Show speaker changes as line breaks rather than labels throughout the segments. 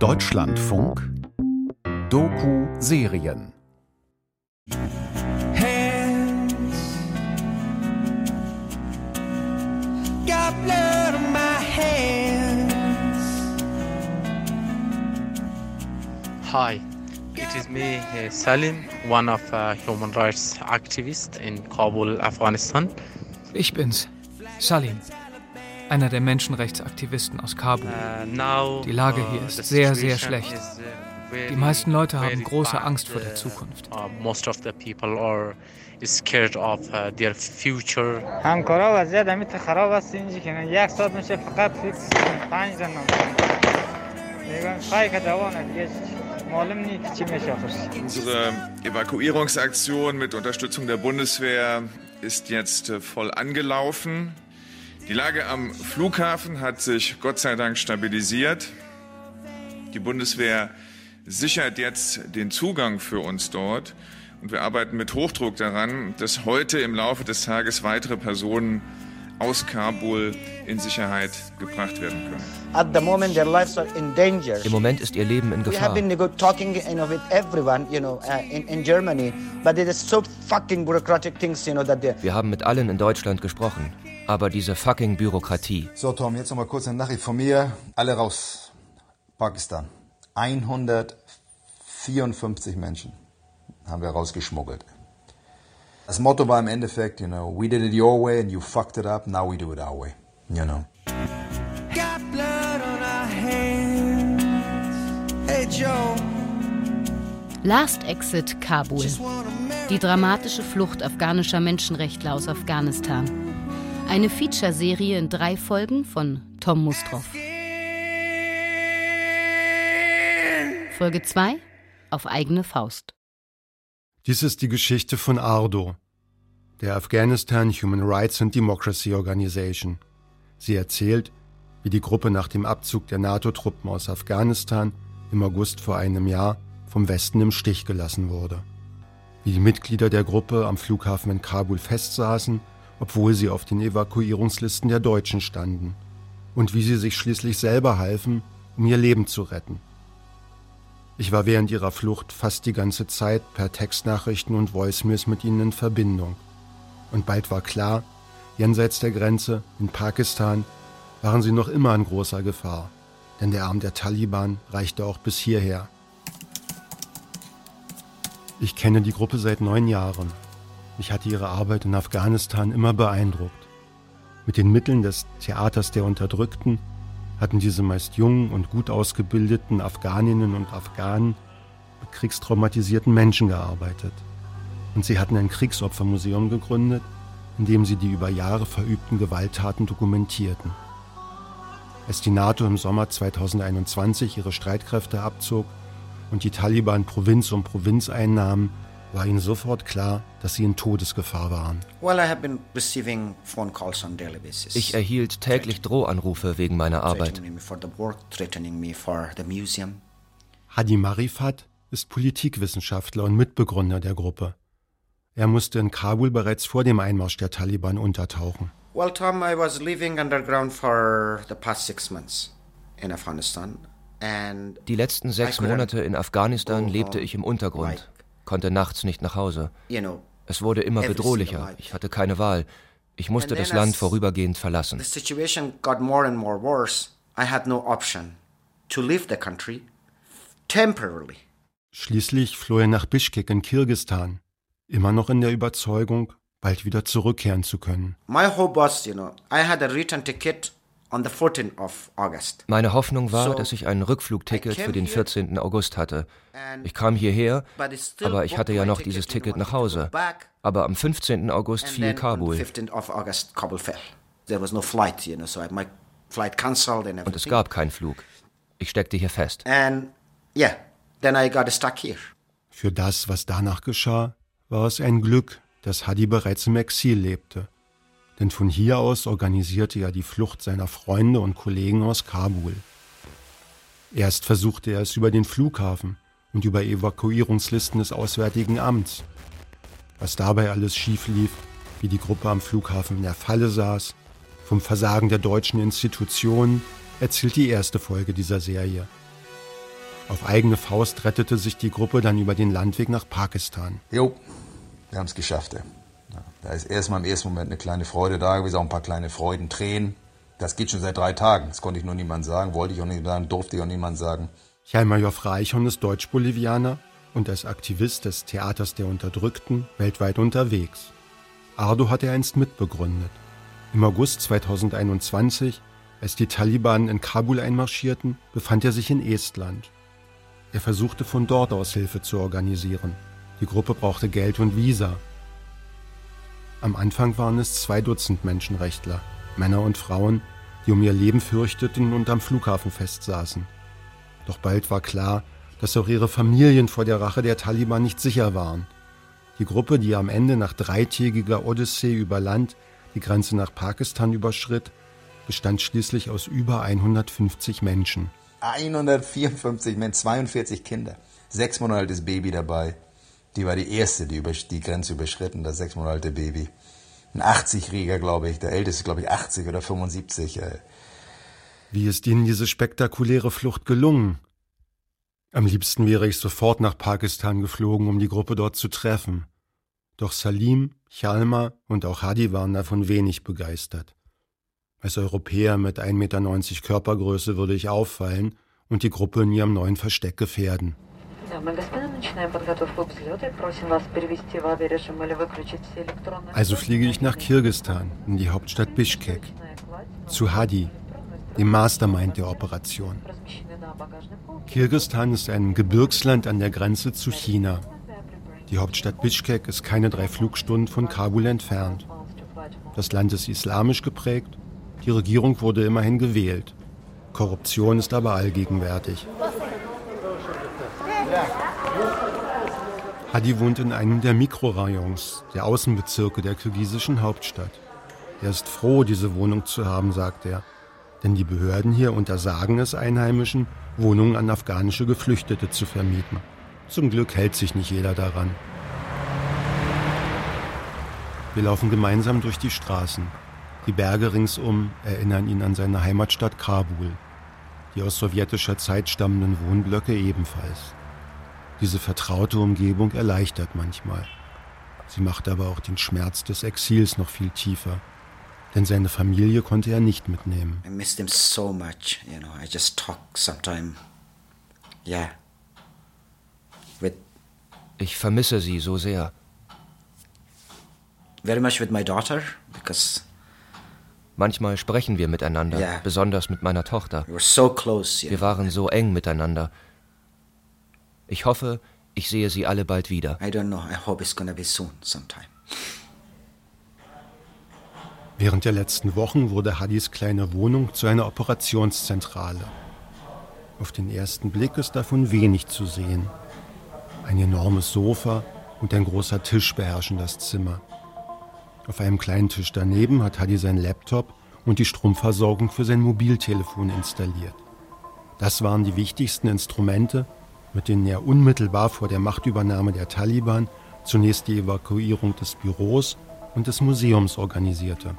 Deutschlandfunk Doku Serien
Hi, it is me, uh, Salim, one of uh, human rights activists in Kabul, Afghanistan.
Ich bin's, Salim, einer der Menschenrechtsaktivisten aus Kabul. Die Lage hier ist sehr, sehr schlecht. Die meisten Leute haben große Angst vor der Zukunft.
Unsere Evakuierungsaktion mit Unterstützung der Bundeswehr ist jetzt äh, voll angelaufen. Die Lage am Flughafen hat sich Gott sei Dank stabilisiert. Die Bundeswehr sichert jetzt den Zugang für uns dort. Und wir arbeiten mit Hochdruck daran, dass heute im Laufe des Tages weitere Personen aus Kabul in Sicherheit gebracht werden können.
At the moment, their lives are in danger.
Im Moment ist ihr Leben in
We
Gefahr.
have been nego- talking, you know, with everyone, you know, in, in Germany, but it is so fucking bureaucratic things, you know, that they.
Wir haben mit allen in Deutschland gesprochen. Aber diese fucking Bürokratie.
So, Tom, jetzt noch mal kurz eine Nachricht von mir. Alle raus. Pakistan. 154 Menschen haben wir rausgeschmuggelt. Das Motto war im Endeffekt, you know, we did it your way and you fucked it up, now we do it our way. You know.
Last Exit Kabul. Die dramatische Flucht afghanischer Menschenrechtler aus Afghanistan. Eine Feature-Serie in drei Folgen von Tom Mustroff. Folge 2 auf eigene Faust.
Dies ist die Geschichte von ARDO, der Afghanistan Human Rights and Democracy Organization. Sie erzählt, wie die Gruppe nach dem Abzug der NATO-Truppen aus Afghanistan im August vor einem Jahr vom Westen im Stich gelassen wurde. Wie die Mitglieder der Gruppe am Flughafen in Kabul festsaßen, obwohl sie auf den Evakuierungslisten der Deutschen standen. Und wie sie sich schließlich selber halfen, um ihr Leben zu retten. Ich war während ihrer Flucht fast die ganze Zeit per Textnachrichten und Voicemails mit ihnen in Verbindung. Und bald war klar, jenseits der Grenze, in Pakistan, waren sie noch immer in großer Gefahr. Denn der Arm der Taliban reichte auch bis hierher. Ich kenne die Gruppe seit neun Jahren. Mich hatte ihre Arbeit in Afghanistan immer beeindruckt. Mit den Mitteln des Theaters der Unterdrückten hatten diese meist jungen und gut ausgebildeten Afghaninnen und Afghanen mit kriegstraumatisierten Menschen gearbeitet. Und sie hatten ein Kriegsopfermuseum gegründet, in dem sie die über Jahre verübten Gewalttaten dokumentierten. Als die NATO im Sommer 2021 ihre Streitkräfte abzog und die Taliban Provinz um Provinz einnahmen, war ihnen sofort klar, dass sie in Todesgefahr waren.
Ich erhielt täglich Drohanrufe wegen meiner Arbeit.
Hadi Marifat ist Politikwissenschaftler und Mitbegründer der Gruppe. Er musste in Kabul bereits vor dem Einmarsch der Taliban untertauchen.
Well, Tom, I was living underground for the past six months in Afghanistan. And
Die letzten sechs Monate in Afghanistan lebte ich im Untergrund, konnte nachts nicht nach Hause. Es wurde immer bedrohlicher. Ich hatte keine Wahl. Ich musste das Land vorübergehend verlassen.
the situation got more and more worse. I had no option to leave the country temporarily.
Schließlich floh er nach Bischkek in Kirgistan, immer noch in der Überzeugung, bald wieder zurückkehren zu können.
My hope was, you know, I had a return ticket on the 14th of August.
Meine Hoffnung war, dass ich ein Rückflugticket für den
here
14. August hatte. Ich kam hierher,
But it's still
aber ich hatte ja noch dieses
ticket,
nach Hause. Aber am 15. August fiel Kabul.
the 15th of August, Kabul fell. There was no flight, you know, so I, my flight cancelled and everything.
Und es gab keinen Flug. Ich steckte hier fest.
And yeah, then I got stuck here.
Für das, was danach geschah, war es ein Glück, dass Hadi bereits im Exil lebte. Denn von hier aus organisierte er die Flucht seiner Freunde und Kollegen aus Kabul. Erst versuchte er es über den Flughafen und über Evakuierungslisten des Auswärtigen Amts. Was dabei alles schief lief, wie die Gruppe am Flughafen in der Falle saß, vom Versagen der deutschen Institutionen, erzählt die erste Folge dieser Serie. Auf eigene Faust rettete sich die Gruppe dann über den Landweg nach Pakistan.
Jo, wir haben es geschafft. Ja. Da ist erstmal im ersten Moment eine kleine Freude da gewesen, auch ein paar kleine Freuden, Tränen. Das geht schon seit drei Tagen. Das konnte ich nur niemand sagen, wollte ich auch nicht sagen, durfte ich auch niemand sagen.
Jalmajor Freichon ist Deutsch-Bolivianer und als Aktivist des Theaters der Unterdrückten weltweit unterwegs. Ardo hat er einst mitbegründet. Im August 2021, als die Taliban in Kabul einmarschierten, befand er sich in Estland. Er versuchte von dort aus Hilfe zu organisieren. Die Gruppe brauchte Geld und Visa. Am Anfang waren es zwei Dutzend Menschenrechtler, Männer und Frauen, die um ihr Leben fürchteten und am Flughafen festsaßen. Doch bald war klar, dass auch ihre Familien vor der Rache der Taliban nicht sicher waren. Die Gruppe, die am Ende nach dreitägiger Odyssee über Land die Grenze nach Pakistan überschritt, bestand schließlich aus über 150 Menschen.
154 Menschen, 42 Kinder, sechs Monate altes Baby dabei. Die war die erste, die über, die Grenze überschritten, das sechs Monate alte Baby. Ein 80-Jähriger, glaube ich, der älteste, glaube ich, 80 oder 75.
Wie ist Ihnen diese spektakuläre Flucht gelungen? Am liebsten wäre ich sofort nach Pakistan geflogen, um die Gruppe dort zu treffen. Doch Salim, Chalma und auch Hadi waren davon wenig begeistert. Als Europäer mit 1,90 Meter Körpergröße würde ich auffallen und die Gruppe in ihrem neuen Versteck gefährden. Also fliege ich nach Kirgistan, in die Hauptstadt Bishkek, zu Hadi, dem Mastermind der Operation. Kirgistan ist ein Gebirgsland an der Grenze zu China. Die Hauptstadt Bishkek ist keine drei Flugstunden von Kabul entfernt. Das Land ist islamisch geprägt, die Regierung wurde immerhin gewählt. Korruption ist aber allgegenwärtig. Hadi wohnt in einem der Mikrorayons, der Außenbezirke der kirgisischen Hauptstadt. Er ist froh, diese Wohnung zu haben, sagt er denn die Behörden hier untersagen es Einheimischen, Wohnungen an afghanische Geflüchtete zu vermieten. Zum Glück hält sich nicht jeder daran. Wir laufen gemeinsam durch die Straßen. Die Berge ringsum erinnern ihn an seine Heimatstadt Kabul. Die aus sowjetischer Zeit stammenden Wohnblöcke ebenfalls. Diese vertraute Umgebung erleichtert manchmal. Sie macht aber auch den Schmerz des Exils noch viel tiefer denn seine Familie konnte er nicht mitnehmen. I missed him so much, you know. I just talk sometime.
Yeah. With ich vermisse sie so sehr.
Very much with my daughter because
Manchmal sprechen wir miteinander, yeah. besonders mit meiner Tochter.
We, so close,
wir waren so eng miteinander. Ich hoffe, ich sehe sie alle bald wieder. I don't know. I hope it's gonna be soon sometime.
Während der letzten Wochen wurde Hadis kleine Wohnung zu einer Operationszentrale. Auf den ersten Blick ist davon wenig zu sehen. Ein enormes Sofa und ein großer Tisch beherrschen das Zimmer. Auf einem kleinen Tisch daneben hat Hadi sein Laptop und die Stromversorgung für sein Mobiltelefon installiert. Das waren die wichtigsten Instrumente, mit denen er unmittelbar vor der Machtübernahme der Taliban zunächst die Evakuierung des Büros und des Museums organisierte.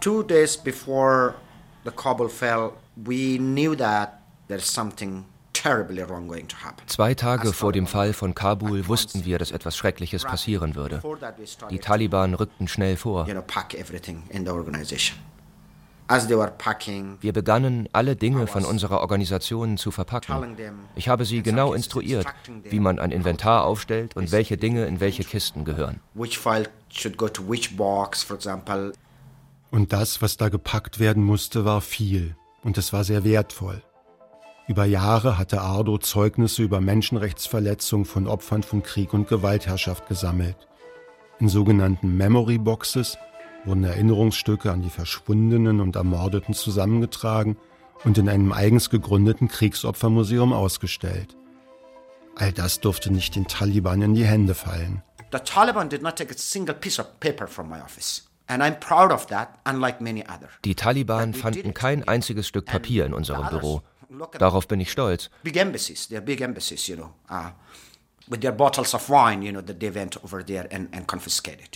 Two days before the Kabul fell, we knew that there's something
Zwei Tage vor dem Fall von Kabul wussten wir, dass etwas Schreckliches passieren würde. Die Taliban rückten schnell vor. Wir begannen, alle Dinge von unserer Organisation zu verpacken. Ich habe sie genau instruiert, wie man ein Inventar aufstellt und welche Dinge in welche Kisten gehören.
Und das, was da gepackt werden musste, war viel. Und es war sehr wertvoll. Über Jahre hatte Ardo Zeugnisse über Menschenrechtsverletzungen von Opfern von Krieg und Gewaltherrschaft gesammelt. In sogenannten Memory Boxes wurden Erinnerungsstücke an die Verschwundenen und Ermordeten zusammengetragen und in einem eigens gegründeten Kriegsopfermuseum ausgestellt. All das durfte nicht den Taliban in die Hände fallen. The Taliban did not take a single piece of paper from my office.
Die Taliban fanden kein einziges Stück Papier in unserem Büro. Darauf bin ich stolz.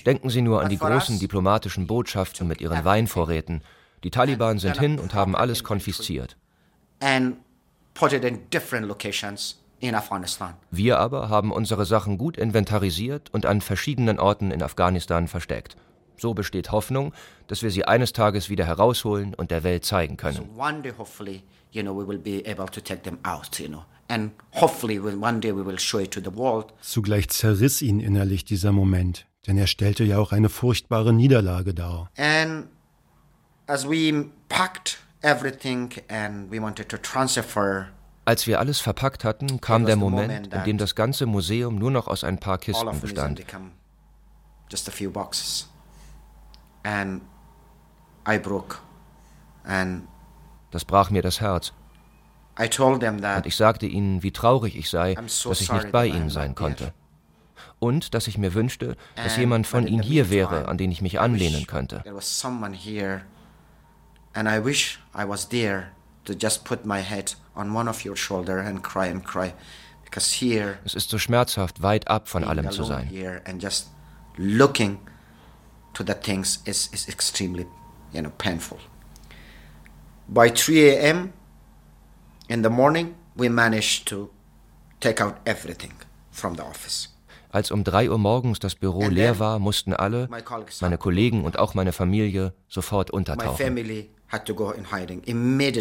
Denken Sie nur an die großen diplomatischen Botschaften mit ihren Weinvorräten. Die Taliban sind hin und haben alles konfisziert.
And put it in different locations
Wir aber haben unsere Sachen gut inventarisiert und an verschiedenen Orten in Afghanistan versteckt. So besteht Hoffnung, dass wir sie eines Tages wieder herausholen und der Welt zeigen können.
Zugleich zerriss ihn innerlich dieser Moment, denn er stellte ja auch eine furchtbare Niederlage dar.
And as we packed everything and we wanted to transfer
als wir alles verpackt hatten, kam der Moment, in dem das ganze Museum nur noch aus ein paar Kisten bestand. Das brach mir das Herz. Und ich sagte ihnen, wie traurig ich sei, dass ich nicht bei ihnen sein konnte. Und dass ich mir wünschte, dass jemand von ihnen hier wäre, an den ich mich anlehnen könnte.
And I wish I was there to just put my head on one of your shoulder and cry and cry. Because here,
es ist so schmerzhaft, weit ab von allem zu sein.
Here and just looking to the things is, is extremely, you know, painful. By 3 a.m. in the morning, we managed to take out everything from the office.
Als um drei Uhr morgens das Büro leer war, mussten alle, meine Kollegen und auch meine Familie, sofort untertauchen.
Mehr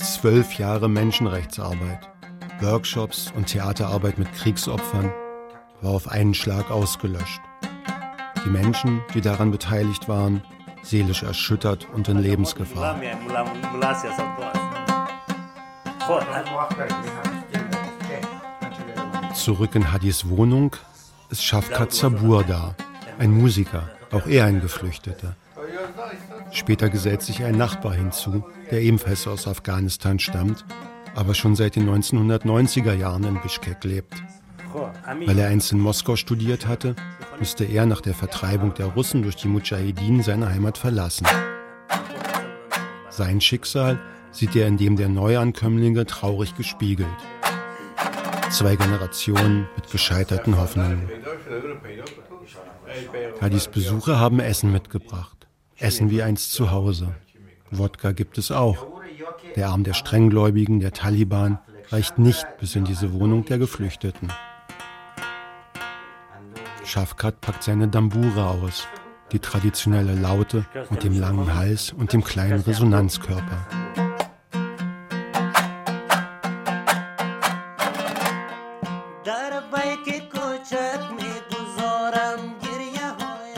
als zwölf Jahre Menschenrechtsarbeit, Workshops und Theaterarbeit mit Kriegsopfern war auf einen Schlag ausgelöscht. Die Menschen, die daran beteiligt waren, seelisch erschüttert und in Lebensgefahr. Zurück in Hadis Wohnung ist Shafkat Sabur da, ein Musiker, auch er ein Geflüchteter. Später gesellt sich ein Nachbar hinzu, der ebenfalls aus Afghanistan stammt, aber schon seit den 1990er Jahren in Bischkek lebt. Weil er einst in Moskau studiert hatte, musste er nach der Vertreibung der Russen durch die Mujahedin seine Heimat verlassen. Sein Schicksal sieht er in dem der Neuankömmlinge traurig gespiegelt. Zwei Generationen mit gescheiterten Hoffnungen. Hadis Besucher haben Essen mitgebracht. Essen wie einst zu Hause. Wodka gibt es auch. Der Arm der Strenggläubigen, der Taliban, reicht nicht bis in diese Wohnung der Geflüchteten. Schafkat packt seine Dambura aus, die traditionelle Laute mit dem langen Hals und dem kleinen Resonanzkörper.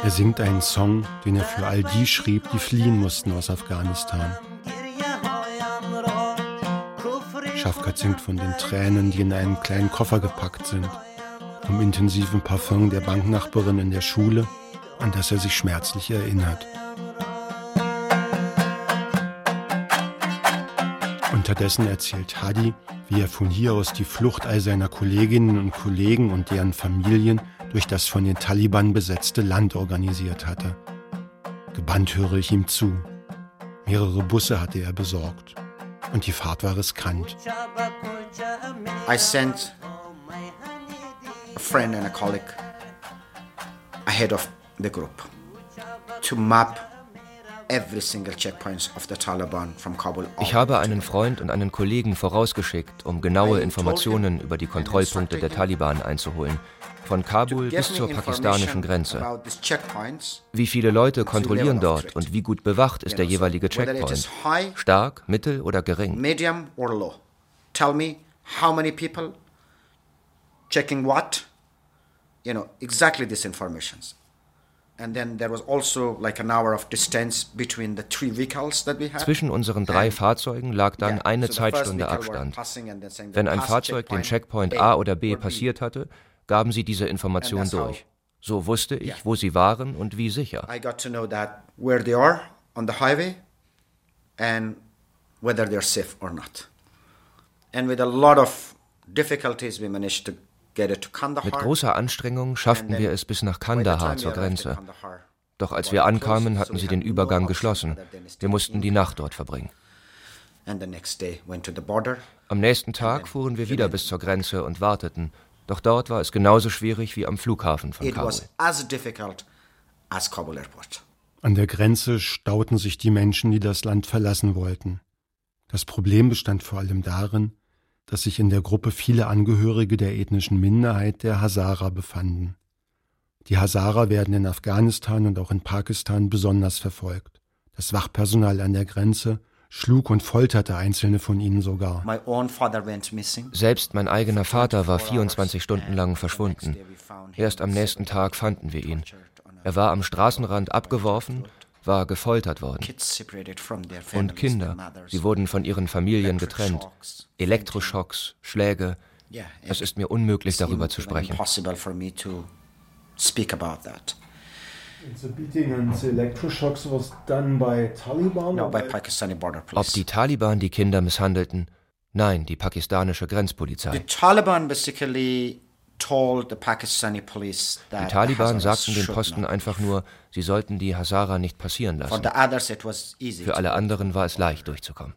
Er singt einen Song, den er für all die schrieb, die fliehen mussten aus Afghanistan. Schafkat singt von den Tränen, die in einen kleinen Koffer gepackt sind, vom intensiven Parfum der Banknachbarin in der Schule, an das er sich schmerzlich erinnert. Unterdessen erzählt Hadi, wie er von hier aus die Flucht all seiner Kolleginnen und Kollegen und deren Familien durch das von den Taliban besetzte Land organisiert hatte. Gebannt höre ich ihm zu. Mehrere Busse hatte er besorgt. Und die Fahrt war riskant.
I sent a friend and a colleague ahead of the group to map
ich habe einen Freund und einen Kollegen vorausgeschickt, um genaue Informationen über die Kontrollpunkte der Taliban einzuholen von Kabul bis zur pakistanischen Grenze. Wie viele Leute kontrollieren dort und wie gut bewacht ist der jeweilige Checkpoint? Stark, mittel oder gering?
Medium or low. Tell me how many people checking what? You know, exactly these informations. Also
Zwischen unseren drei Fahrzeugen lag dann eine Zeitstunde Abstand. Wenn ein Fahrzeug den Checkpoint A oder B passiert hatte, gaben sie diese Information durch. So wusste ich, wo sie waren und wie sicher. I got to know that where they are on the highway and whether they're safe or not. And with a lot of difficulties we managed to mit großer Anstrengung schafften wir es bis nach Kandahar zur Grenze. Doch als wir ankamen, hatten sie den Übergang geschlossen. Wir mussten die Nacht dort verbringen. Am nächsten Tag fuhren wir wieder bis zur Grenze und warteten. Doch dort war es genauso schwierig wie am Flughafen von Kabul.
An der Grenze stauten sich die Menschen, die das Land verlassen wollten. Das Problem bestand vor allem darin, dass sich in der Gruppe viele Angehörige der ethnischen Minderheit der Hazara befanden. Die Hazara werden in Afghanistan und auch in Pakistan besonders verfolgt. Das Wachpersonal an der Grenze schlug und folterte einzelne von ihnen sogar.
Selbst mein eigener Vater war 24 Stunden lang verschwunden. Erst am nächsten Tag fanden wir ihn. Er war am Straßenrand abgeworfen, war gefoltert worden. Und Kinder, sie wurden von ihren Familien getrennt. Elektroschocks, Schläge. Es ist mir unmöglich, darüber zu sprechen Ob die Taliban die Kinder misshandelten? Nein, die pakistanische Grenzpolizei.
The Taliban basically told the Pakistani police
that die Taliban sagten den Posten einfach nur, sie sollten die Hazara nicht passieren lassen. Für alle anderen war es leicht durchzukommen.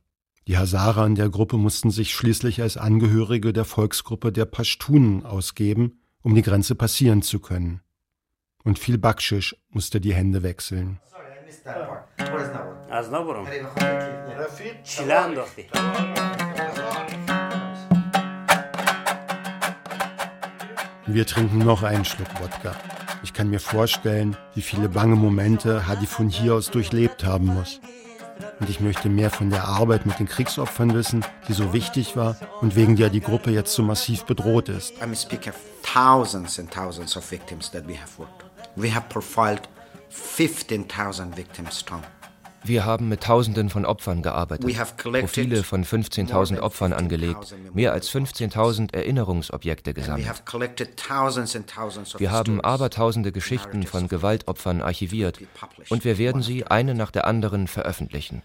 Die Hazara in der Gruppe mussten sich schließlich als Angehörige der Volksgruppe der Pashtunen ausgeben, um die Grenze passieren zu können und viel Backschisch musste die Hände wechseln. Wir trinken noch einen Schluck Wodka. Ich kann mir vorstellen, wie viele bange Momente Hadi von hier aus durchlebt haben muss. Und ich möchte mehr von der Arbeit mit den Kriegsopfern wissen, die so wichtig war und wegen der die Gruppe jetzt so massiv bedroht ist. I'm speaking of thousands and thousands of victims that we have worked
We have profiled 15,000 victims, Tom. Wir haben mit Tausenden von Opfern gearbeitet, Profile von 15.000 Opfern angelegt, mehr als 15.000 Erinnerungsobjekte gesammelt. Wir haben abertausende Geschichten von Gewaltopfern archiviert. Und wir werden sie eine nach der anderen veröffentlichen.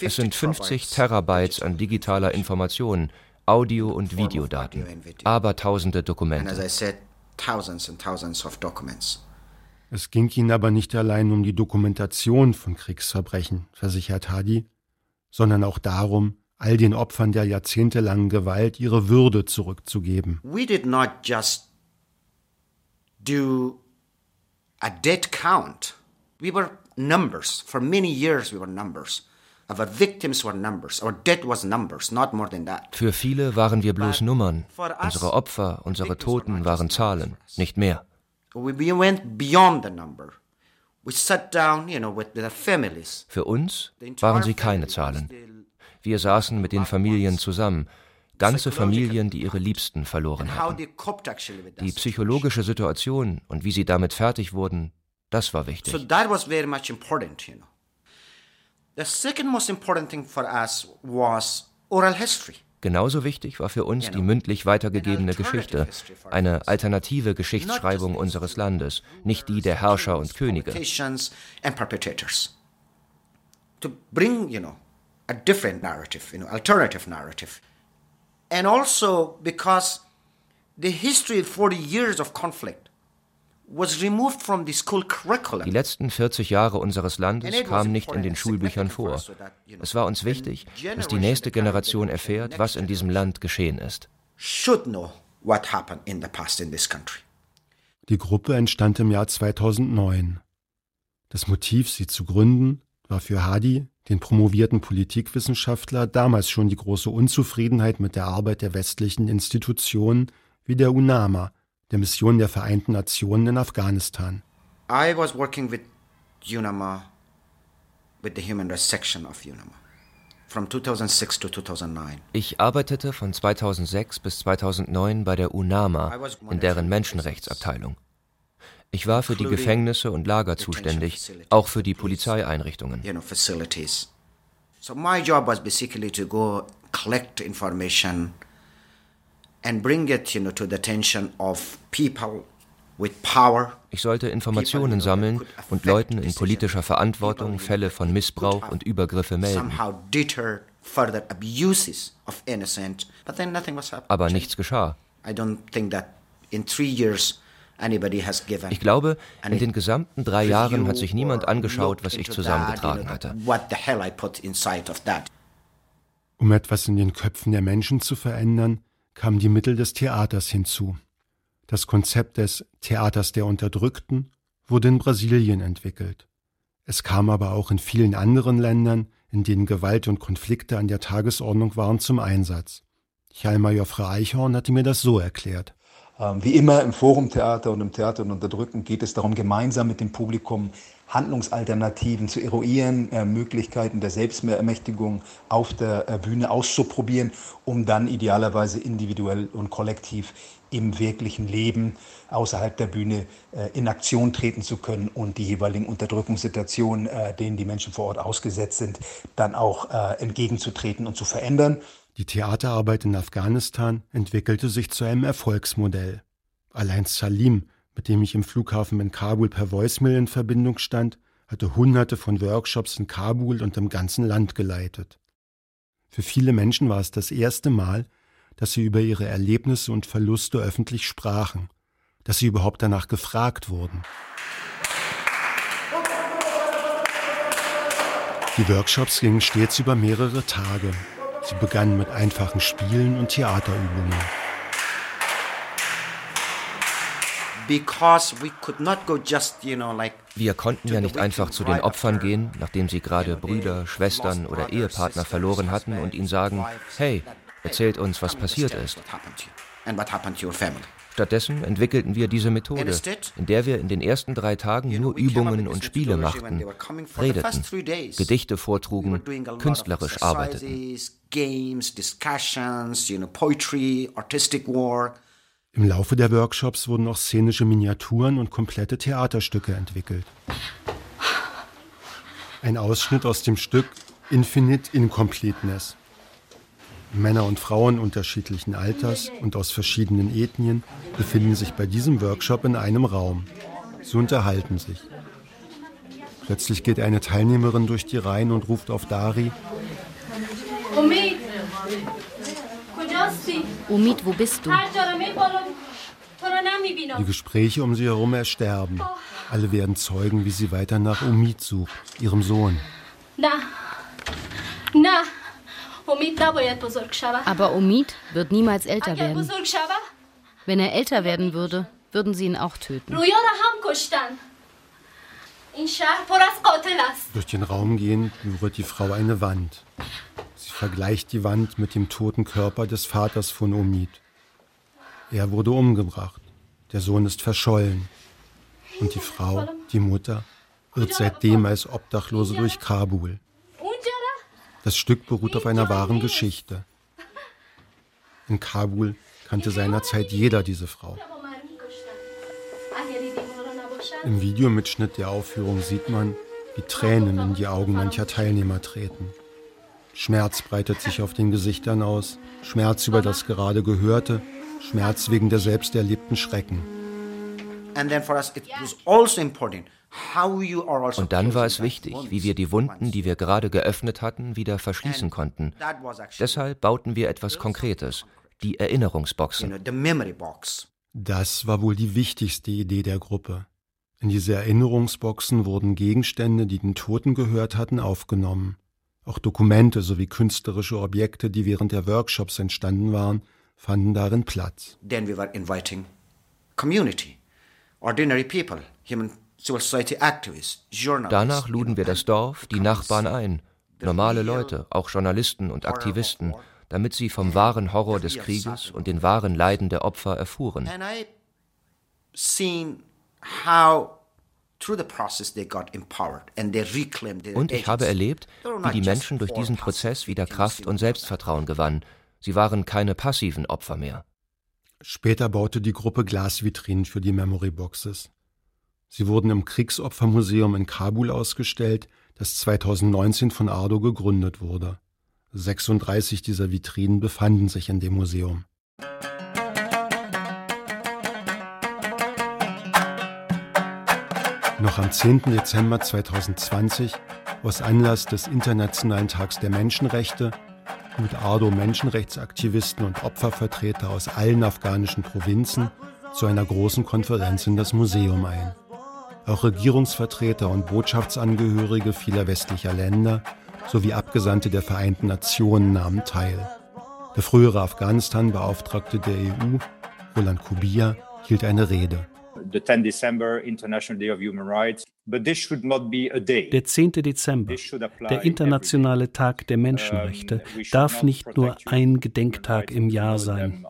Es sind 50 Terabytes an digitaler Information, Audio- und Videodaten, abertausende Dokumente thousands and thousands
of documents. Es ging ihnen aber nicht allein um die Dokumentation von Kriegsverbrechen, versichert Hadi, sondern auch darum, all den Opfern der jahrzehntelangen Gewalt ihre Würde zurückzugeben.
We did not just do a dead count. We were numbers. For many years we were numbers.
Für viele waren wir bloß Nummern. Unsere Opfer, unsere Toten waren Zahlen, nicht mehr. Für uns waren sie keine Zahlen. Wir saßen mit den Familien zusammen, ganze Familien, die ihre Liebsten verloren hatten. Die psychologische Situation und wie sie damit fertig wurden, das war wichtig.
The second most important thing for us was oral history.
Genauso wichtig war für uns die mündlich weitergegebene Geschichte, eine alternative Geschichtsschreibung unseres Landes, nicht die der Herrscher und Könige.
To bring, you know, a different narrative, you know, alternative narrative. And also because the history of 40 years of conflict
die letzten 40 Jahre unseres Landes kamen nicht in den Schulbüchern vor. Es war uns wichtig, dass die nächste Generation erfährt, was in diesem Land geschehen ist.
Die Gruppe entstand im Jahr 2009. Das Motiv, sie zu gründen, war für Hadi, den promovierten Politikwissenschaftler, damals schon die große Unzufriedenheit mit der Arbeit der westlichen Institutionen wie der UNAMA, der Mission der Vereinten Nationen in Afghanistan. I was working with UNAMA,
with the human rights section of UNAMA. From 2006 to 2009. Ich arbeitete von 2006 bis 2009 bei der UNAMA in deren Menschenrechtsabteilung. Ich war für die Gefängnisse und Lager zuständig, auch für die Polizeieinrichtungen.
So my job was basically to go collect information and bring it, you know, to the attention of people with power.
Ich sollte Informationen sammeln und Leuten in politischer Verantwortung Fälle von Missbrauch und Übergriffe melden. Aber nichts geschah. Ich glaube, in den gesamten drei Jahren hat sich niemand angeschaut, was ich zusammengetragen hatte.
Um etwas in den Köpfen der Menschen zu verändern, kamen die Mittel des Theaters hinzu. Das Konzept des Theaters der Unterdrückten wurde in Brasilien entwickelt. Es kam aber auch in vielen anderen Ländern, in denen Gewalt und Konflikte an der Tagesordnung waren, zum Einsatz. Chalmajor Frau Eichhorn hatte mir das so erklärt.
Ähm, wie immer im Forumtheater und im Theater und Unterdrücken geht es darum, gemeinsam mit dem Publikum Handlungsalternativen zu eruieren, äh, Möglichkeiten der Selbstermächtigung auf der äh, Bühne auszuprobieren, um dann idealerweise individuell und kollektiv im wirklichen Leben außerhalb der Bühne äh, in Aktion treten zu können und die jeweiligen Unterdrückungssituationen, äh, denen die Menschen vor Ort ausgesetzt sind, dann auch äh, entgegenzutreten und zu verändern.
Die Theaterarbeit in Afghanistan entwickelte sich zu einem Erfolgsmodell. Allein Salim, mit dem ich im Flughafen in Kabul per Voicemail in Verbindung stand, hatte hunderte von Workshops in Kabul und im ganzen Land geleitet. Für viele Menschen war es das erste Mal, dass sie über ihre Erlebnisse und Verluste öffentlich sprachen, dass sie überhaupt danach gefragt wurden. Die Workshops gingen stets über mehrere Tage. Sie begannen mit einfachen Spielen und Theaterübungen.
Wir konnten ja nicht einfach zu den Opfern gehen, nachdem sie gerade Brüder, Schwestern oder Ehepartner verloren hatten und ihnen sagen, hey, erzählt uns, was passiert ist. Stattdessen entwickelten wir diese Methode, in der wir in den ersten drei Tagen nur Übungen und Spiele machten, redeten, Gedichte vortrugen, künstlerisch arbeiteten.
Im Laufe der Workshops wurden auch szenische Miniaturen und komplette Theaterstücke entwickelt. Ein Ausschnitt aus dem Stück Infinite Incompleteness. Männer und Frauen unterschiedlichen Alters und aus verschiedenen Ethnien befinden sich bei diesem Workshop in einem Raum. Sie unterhalten sich. Plötzlich geht eine Teilnehmerin durch die Reihen und ruft auf Dari.
Omid, wo bist du?
Die Gespräche um sie herum ersterben. Alle werden Zeugen, wie sie weiter nach Omid sucht, ihrem Sohn.
Na, na. Aber Omid wird niemals älter werden. Wenn er älter werden würde, würden sie ihn auch töten.
Durch den Raum gehend berührt die Frau eine Wand. Vergleicht die Wand mit dem toten Körper des Vaters von Omid. Er wurde umgebracht. Der Sohn ist verschollen. Und die Frau, die Mutter, irrt seitdem als Obdachlose durch Kabul. Das Stück beruht auf einer wahren Geschichte. In Kabul kannte seinerzeit jeder diese Frau. Im Videomitschnitt der Aufführung sieht man, wie Tränen in die Augen mancher Teilnehmer treten. Schmerz breitet sich auf den Gesichtern aus, Schmerz über das gerade Gehörte, Schmerz wegen der selbst erlebten Schrecken.
Also also und dann war es wichtig, wie wir die Wunden, die wir gerade geöffnet hatten, wieder verschließen konnten. Deshalb bauten wir etwas Konkretes, die Erinnerungsboxen.
Das war wohl die wichtigste Idee der Gruppe. In diese Erinnerungsboxen wurden Gegenstände, die den Toten gehört hatten, aufgenommen. Auch Dokumente sowie künstlerische Objekte, die während der Workshops entstanden waren, fanden darin Platz.
Then we were inviting community, ordinary people, human
Danach luden wir das Dorf, die Nachbarn ein, normale Leute, auch Journalisten und Aktivisten, damit sie vom wahren Horror des Krieges und den wahren Leiden der Opfer erfuhren. Und ich habe erlebt, wie die Menschen durch diesen Prozess wieder Kraft und Selbstvertrauen gewannen. Sie waren keine passiven Opfer mehr.
Später baute die Gruppe Glasvitrinen für die Memory Boxes. Sie wurden im Kriegsopfermuseum in Kabul ausgestellt, das 2019 von Ardo gegründet wurde. 36 dieser Vitrinen befanden sich in dem Museum. Noch am 10. Dezember 2020, aus Anlass des Internationalen Tags der Menschenrechte, lud Ardo Menschenrechtsaktivisten und Opfervertreter aus allen afghanischen Provinzen zu einer großen Konferenz in das Museum ein. Auch Regierungsvertreter und Botschaftsangehörige vieler westlicher Länder sowie Abgesandte der Vereinten Nationen nahmen teil. Der frühere Afghanistan-Beauftragte der EU, Roland Kubia, hielt eine Rede.
Der 10. Dezember, der Internationale Tag der Menschenrechte, darf nicht nur ein Gedenktag im Jahr sein.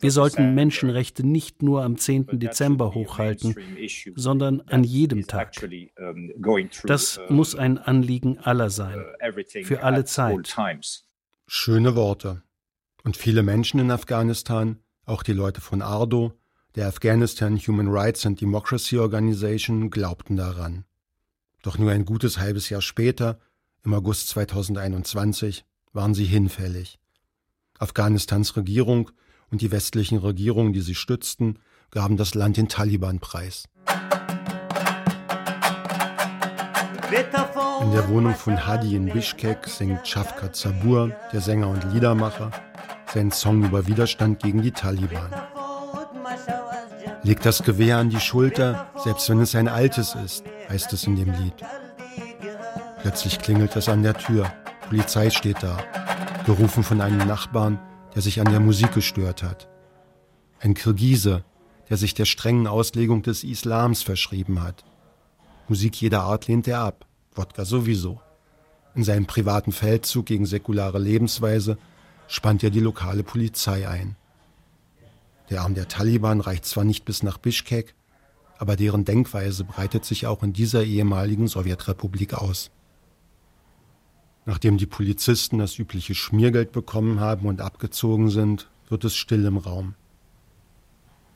Wir sollten Menschenrechte nicht nur am 10. Dezember hochhalten, sondern an jedem Tag. Das muss ein Anliegen aller sein, für alle Zeit.
Schöne Worte. Und viele Menschen in Afghanistan, auch die Leute von Ardo, der Afghanistan Human Rights and Democracy Organization glaubten daran. Doch nur ein gutes halbes Jahr später, im August 2021, waren sie hinfällig. Afghanistans Regierung und die westlichen Regierungen, die sie stützten, gaben das Land den Taliban preis. In der Wohnung von Hadi in Bishkek singt Shafkat Sabur, der Sänger und Liedermacher, seinen Song über Widerstand gegen die Taliban. Leg das Gewehr an die Schulter, selbst wenn es ein altes ist, heißt es in dem Lied. Plötzlich klingelt es an der Tür. Polizei steht da, gerufen von einem Nachbarn, der sich an der Musik gestört hat. Ein Kirgise, der sich der strengen Auslegung des Islams verschrieben hat. Musik jeder Art lehnt er ab, Wodka sowieso. In seinem privaten Feldzug gegen säkulare Lebensweise spannt er die lokale Polizei ein. Der Arm der Taliban reicht zwar nicht bis nach Bischkek, aber deren Denkweise breitet sich auch in dieser ehemaligen Sowjetrepublik aus. Nachdem die Polizisten das übliche Schmiergeld bekommen haben und abgezogen sind, wird es still im Raum.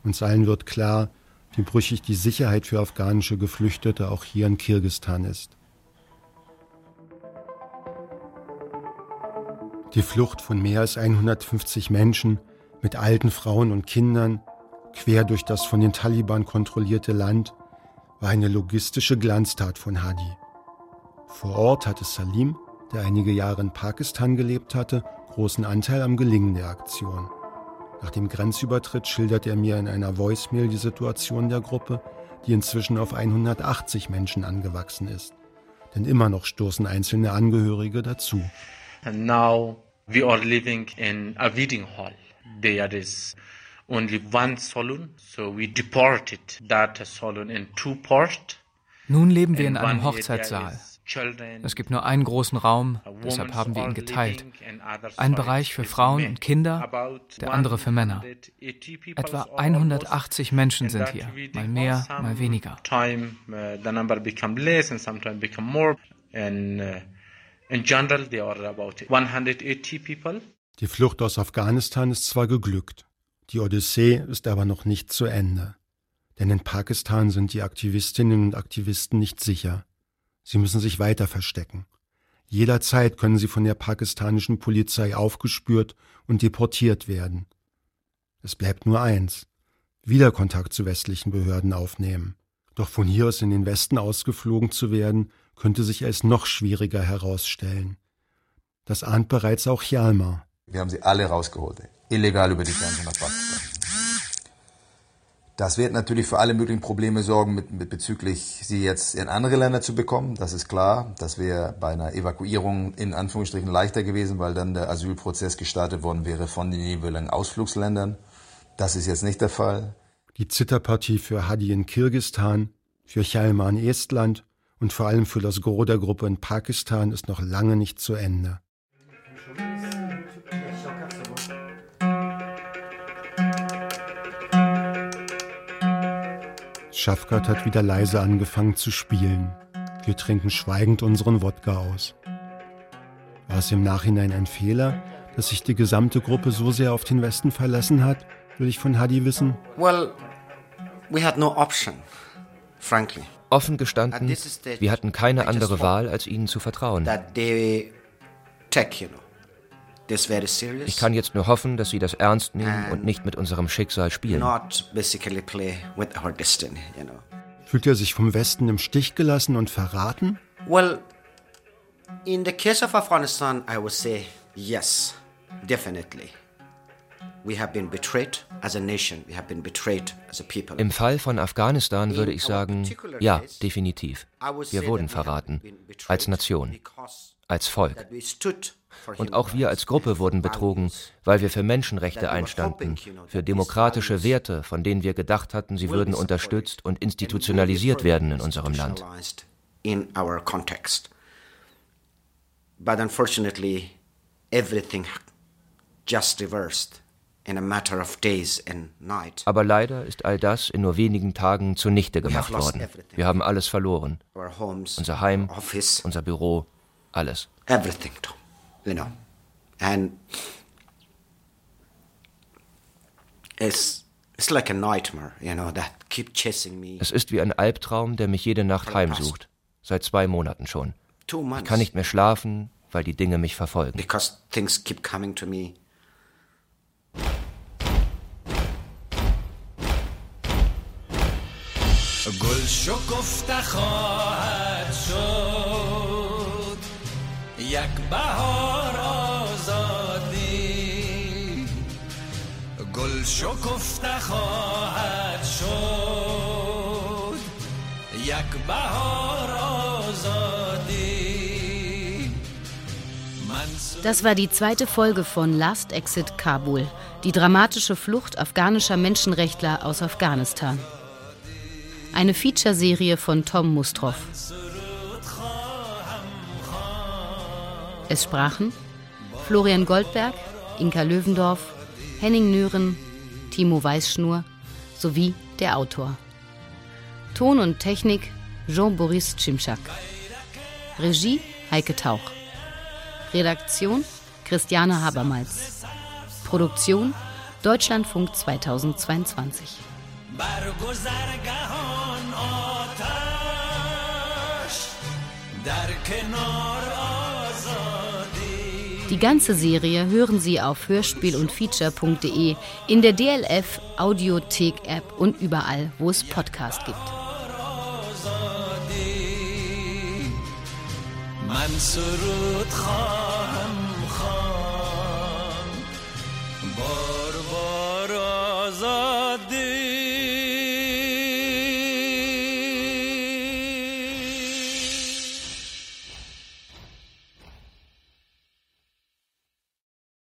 Uns allen wird klar, wie brüchig die Sicherheit für afghanische Geflüchtete auch hier in Kirgistan ist. Die Flucht von mehr als 150 Menschen mit alten Frauen und Kindern quer durch das von den Taliban kontrollierte Land war eine logistische Glanztat von Hadi. Vor Ort hatte Salim, der einige Jahre in Pakistan gelebt hatte, großen Anteil am Gelingen der Aktion. Nach dem Grenzübertritt schildert er mir in einer Voicemail die Situation der Gruppe, die inzwischen auf 180 Menschen angewachsen ist. Denn immer noch stoßen einzelne Angehörige dazu.
And now we are living in a wedding hall there is only one saloon, so we deported that saloon in two parts.
Nun leben wir in einem Hochzeitssaal. Es gibt nur einen großen Raum, deshalb haben wir ihn geteilt. Ein Bereich für Frauen und Kinder, der andere für Männer. Etwa 180 Menschen sind hier, mal mehr, mal weniger.
In general, there are about 180 people.
Die Flucht aus Afghanistan ist zwar geglückt, die Odyssee ist aber noch nicht zu Ende. Denn in Pakistan sind die Aktivistinnen und Aktivisten nicht sicher. Sie müssen sich weiter verstecken. Jederzeit können sie von der pakistanischen Polizei aufgespürt und deportiert werden. Es bleibt nur eins, wieder Kontakt zu westlichen Behörden aufnehmen. Doch von hier aus in den Westen ausgeflogen zu werden, könnte sich als noch schwieriger herausstellen. Das ahnt bereits auch Hjalmar.
Wir haben sie alle rausgeholt, illegal über die Grenze nach Pakistan. Das wird natürlich für alle möglichen Probleme sorgen, mit, mit bezüglich sie jetzt in andere Länder zu bekommen. Das ist klar. Das wäre bei einer Evakuierung in Anführungsstrichen leichter gewesen, weil dann der Asylprozess gestartet worden wäre von den jeweiligen Ausflugsländern. Das ist jetzt nicht der Fall.
Die Zitterpartie für Hadi in Kirgistan, für Chalma in Estland und vor allem für das Gros der Gruppe in Pakistan ist noch lange nicht zu Ende. Schafkat hat wieder leise angefangen zu spielen. Wir trinken schweigend unseren Wodka aus. War es im Nachhinein ein Fehler, dass sich die gesamte Gruppe so sehr auf den Westen verlassen hat? Will ich von Hadi wissen?
Well, we had no option, frankly.
Offen gestanden, wir hatten keine andere Wahl, als ihnen zu vertrauen.
Take, you know.
Ich kann jetzt nur hoffen, dass Sie das ernst nehmen und nicht mit unserem Schicksal spielen.
Fühlt er sich vom Westen im Stich gelassen und verraten?
Well, in the case of Afghanistan, I would say yes, definitely.
Im Fall von Afghanistan würde ich sagen, ja, definitiv. Wir wurden verraten, als Nation.
als Volk. Und auch wir als Gruppe wurden betrogen, weil wir für Menschenrechte einstanden, für demokratische Werte, von denen wir gedacht hatten, sie würden unterstützt und institutionalisiert werden in unserem Land. But unfortunately, everything just reversed. Aber leider ist all das in nur wenigen Tagen zunichte gemacht worden. Wir haben alles verloren. Unser Heim, unser Büro, alles. Everything, you Genau. And it's it's like a nightmare, you know, that keep chasing me. Es ist wie ein Albtraum, der mich jede Nacht heimsucht. Seit zwei Monaten schon. Ich kann nicht mehr schlafen, weil die Dinge mich verfolgen. Because things keep coming to me. גולשו כופתך עד שור یک بهار آزادی گل شکفته خواهد شد یک بهار آزادی Das war die zweite Folge von Last Exit Kabul, die dramatische Flucht afghanischer Menschenrechtler aus Afghanistan. Eine Featureserie von Tom Mustroff. Es sprachen Florian Goldberg, Inka Löwendorf, Henning Nüren, Timo Weißschnur sowie der Autor. Ton und Technik Jean-Boris Cimczak. Regie Heike Tauch. Redaktion Christiane Habermals. Produktion Deutschlandfunk 2022. Die ganze Serie hören Sie auf hörspiel- und feature.de, in der DLF Audiothek App und überall, wo es Podcast gibt. من